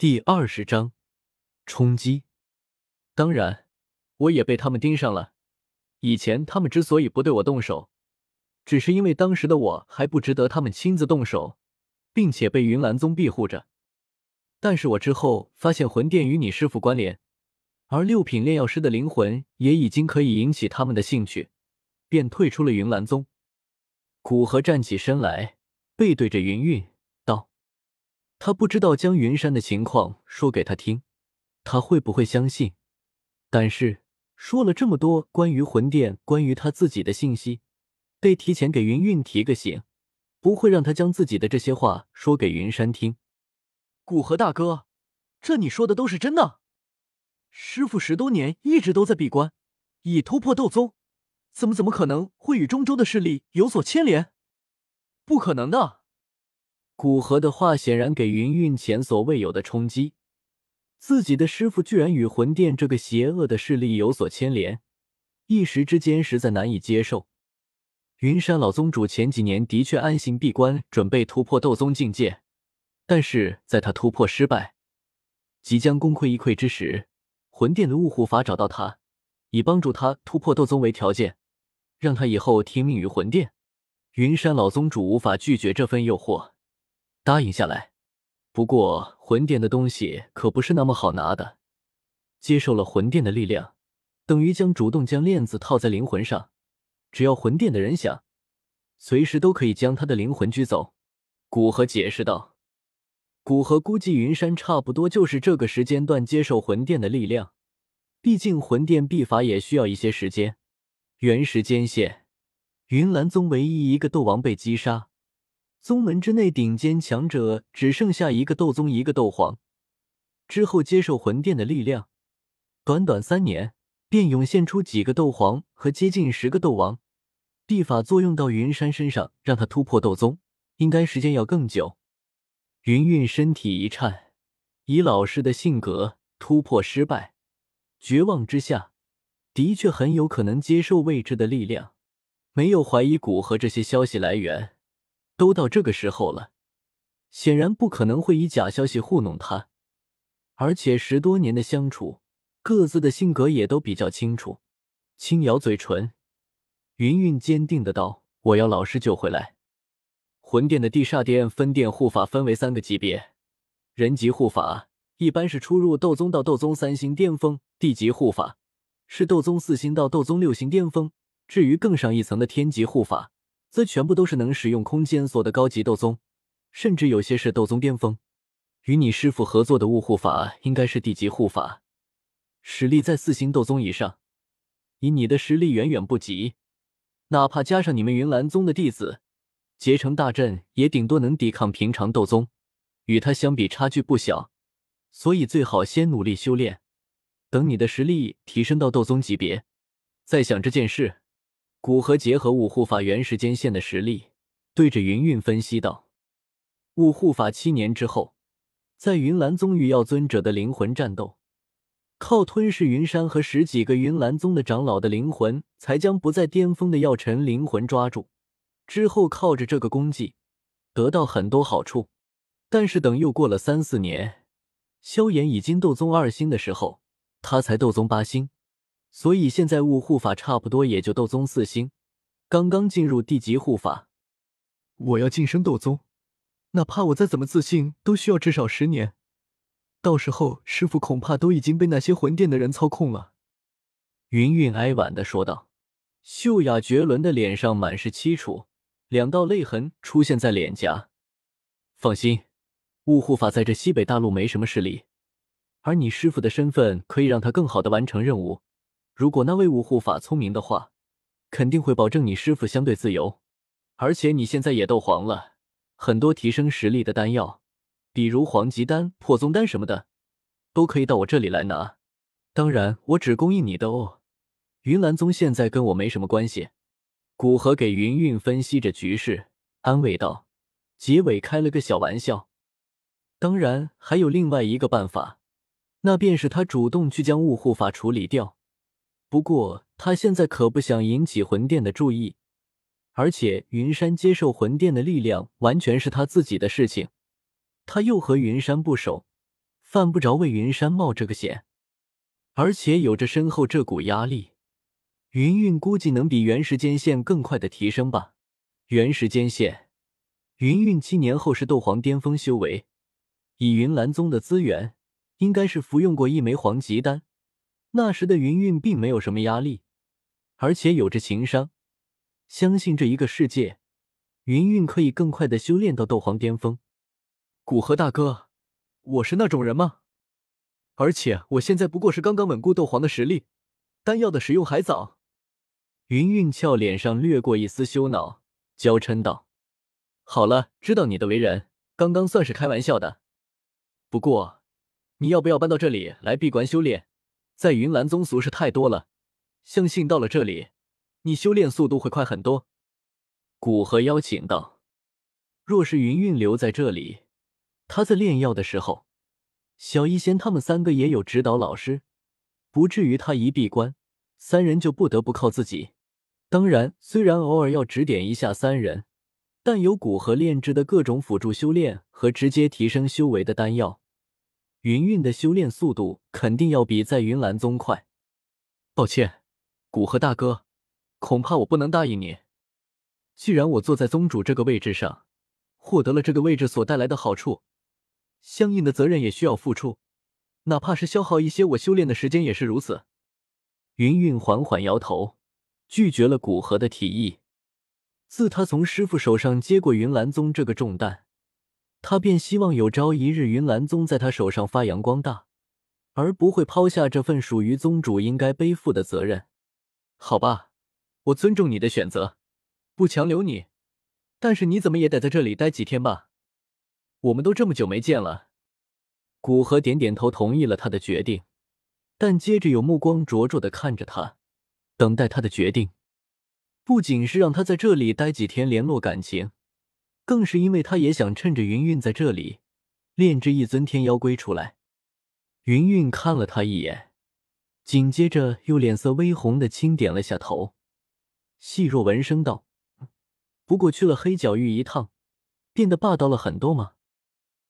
第二十章冲击。当然，我也被他们盯上了。以前他们之所以不对我动手，只是因为当时的我还不值得他们亲自动手，并且被云岚宗庇护着。但是我之后发现魂殿与你师傅关联，而六品炼药师的灵魂也已经可以引起他们的兴趣，便退出了云岚宗。古河站起身来，背对着云韵。他不知道将云山的情况说给他听，他会不会相信？但是说了这么多关于魂殿、关于他自己的信息，得提前给云韵提个醒，不会让他将自己的这些话说给云山听。古河大哥，这你说的都是真的？师傅十多年一直都在闭关，已突破斗宗，怎么怎么可能会与中州的势力有所牵连？不可能的。古河的话显然给云韵前所未有的冲击，自己的师傅居然与魂殿这个邪恶的势力有所牵连，一时之间实在难以接受。云山老宗主前几年的确安心闭关，准备突破斗宗境界，但是在他突破失败，即将功亏一篑之时，魂殿的雾护法找到他，以帮助他突破斗宗为条件，让他以后听命于魂殿。云山老宗主无法拒绝这份诱惑。答应下来，不过魂殿的东西可不是那么好拿的。接受了魂殿的力量，等于将主动将链子套在灵魂上，只要魂殿的人想，随时都可以将他的灵魂拘走。古河解释道：“古河估计云山差不多就是这个时间段接受魂殿的力量，毕竟魂殿秘法也需要一些时间。原时间线，云岚宗唯一一个斗王被击杀。”宗门之内顶尖强者只剩下一个斗宗，一个斗皇。之后接受魂殿的力量，短短三年便涌现出几个斗皇和接近十个斗王。地法作用到云山身上，让他突破斗宗，应该时间要更久。云韵身体一颤，以老师的性格，突破失败，绝望之下，的确很有可能接受未知的力量，没有怀疑古河这些消息来源。都到这个时候了，显然不可能会以假消息糊弄他，而且十多年的相处，各自的性格也都比较清楚。轻咬嘴唇，云云坚定的道：“我要老师救回来。”魂殿的地煞殿分殿护法分为三个级别，人级护法一般是出入斗宗到斗宗三星巅峰，地级护法是斗宗四星到斗宗六星巅峰，至于更上一层的天级护法。则全部都是能使用空间锁的高级斗宗，甚至有些是斗宗巅峰。与你师傅合作的雾护法应该是地级护法，实力在四星斗宗以上。以你的实力远远不及，哪怕加上你们云岚宗的弟子，结成大阵也顶多能抵抗平常斗宗，与他相比差距不小。所以最好先努力修炼，等你的实力提升到斗宗级别，再想这件事。古河结合五护法原时间线的实力，对着云韵分析道：“五护法七年之后，在云岚宗与药尊者的灵魂战斗，靠吞噬云山和十几个云岚宗的长老的灵魂，才将不在巅峰的药尘灵魂抓住。之后靠着这个功绩，得到很多好处。但是等又过了三四年，萧炎已经斗宗二星的时候，他才斗宗八星。”所以现在雾护法差不多也就斗宗四星，刚刚进入地级护法。我要晋升斗宗，哪怕我再怎么自信，都需要至少十年。到时候师傅恐怕都已经被那些魂殿的人操控了。云韵哀婉的说道。秀雅绝伦的脸上满是凄楚，两道泪痕出现在脸颊。放心，雾护法在这西北大陆没什么势力，而你师傅的身份可以让他更好的完成任务。如果那位五护法聪明的话，肯定会保证你师傅相对自由。而且你现在也斗皇了，很多提升实力的丹药，比如黄级丹、破宗丹什么的，都可以到我这里来拿。当然，我只供应你的哦。云岚宗现在跟我没什么关系。古河给云韵分析着局势，安慰道，结尾开了个小玩笑。当然，还有另外一个办法，那便是他主动去将雾护法处理掉。不过他现在可不想引起魂殿的注意，而且云山接受魂殿的力量完全是他自己的事情，他又和云山不熟，犯不着为云山冒这个险。而且有着身后这股压力，云韵估计能比原时间线更快的提升吧。原时间线，云韵七年后是斗皇巅峰修为，以云岚宗的资源，应该是服用过一枚黄级丹。那时的云韵并没有什么压力，而且有着情商，相信这一个世界，云韵可以更快的修炼到斗皇巅峰。古河大哥，我是那种人吗？而且我现在不过是刚刚稳固斗皇的实力，丹药的使用还早。云韵俏脸上掠过一丝羞恼，娇嗔道：“好了，知道你的为人，刚刚算是开玩笑的。不过，你要不要搬到这里来闭关修炼？在云岚宗俗事太多了，相信到了这里，你修炼速度会快很多。”古河邀请道：“若是云韵留在这里，他在炼药的时候。”小医仙他们三个也有指导老师，不至于他一闭关，三人就不得不靠自己。当然，虽然偶尔要指点一下三人，但有古河炼制的各种辅助修炼和直接提升修为的丹药，云韵的修炼速度肯定要比在云岚宗快。抱歉，古河大哥，恐怕我不能答应你。既然我坐在宗主这个位置上，获得了这个位置所带来的好处。相应的责任也需要付出，哪怕是消耗一些我修炼的时间也是如此。云韵缓缓摇头，拒绝了古河的提议。自他从师傅手上接过云岚宗这个重担，他便希望有朝一日云岚宗在他手上发扬光大，而不会抛下这份属于宗主应该背负的责任。好吧，我尊重你的选择，不强留你，但是你怎么也得在这里待几天吧。我们都这么久没见了，古河点点头，同意了他的决定，但接着有目光灼灼的看着他，等待他的决定。不仅是让他在这里待几天联络感情，更是因为他也想趁着云韵在这里炼制一尊天妖龟出来。云韵看了他一眼，紧接着又脸色微红的轻点了下头，细若闻声道：“不过去了黑角域一趟，变得霸道了很多吗？”